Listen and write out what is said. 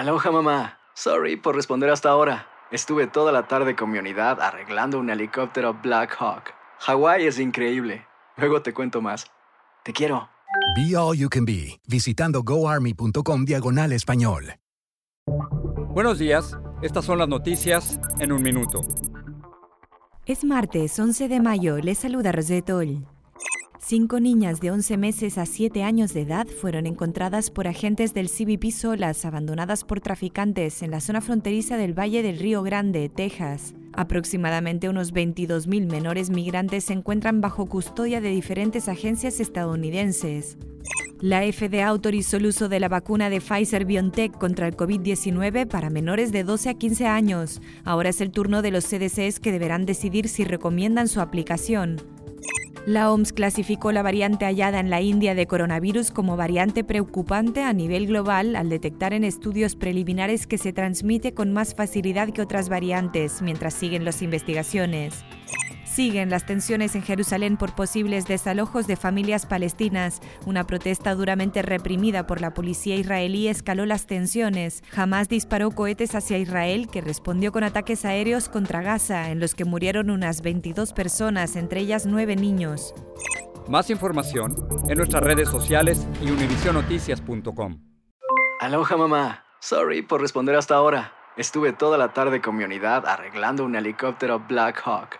Aloha mamá. Sorry por responder hasta ahora. Estuve toda la tarde con mi unidad arreglando un helicóptero Black Hawk. Hawái es increíble. Luego te cuento más. Te quiero. Be All You Can Be, visitando goarmy.com diagonal español. Buenos días, estas son las noticias en un minuto. Es martes 11 de mayo, les saluda Rosetol. Cinco niñas de 11 meses a 7 años de edad fueron encontradas por agentes del CBP solas, abandonadas por traficantes en la zona fronteriza del Valle del Río Grande, Texas. Aproximadamente unos 22.000 menores migrantes se encuentran bajo custodia de diferentes agencias estadounidenses. La FDA autorizó el uso de la vacuna de Pfizer BioNTech contra el COVID-19 para menores de 12 a 15 años. Ahora es el turno de los CDCs que deberán decidir si recomiendan su aplicación. La OMS clasificó la variante hallada en la India de coronavirus como variante preocupante a nivel global al detectar en estudios preliminares que se transmite con más facilidad que otras variantes mientras siguen las investigaciones. Siguen las tensiones en Jerusalén por posibles desalojos de familias palestinas. Una protesta duramente reprimida por la policía israelí escaló las tensiones. Hamas disparó cohetes hacia Israel que respondió con ataques aéreos contra Gaza, en los que murieron unas 22 personas, entre ellas nueve niños. Más información en nuestras redes sociales y univisionoticias.com. Aloha mamá. Sorry por responder hasta ahora. Estuve toda la tarde con mi unidad arreglando un helicóptero Black Hawk.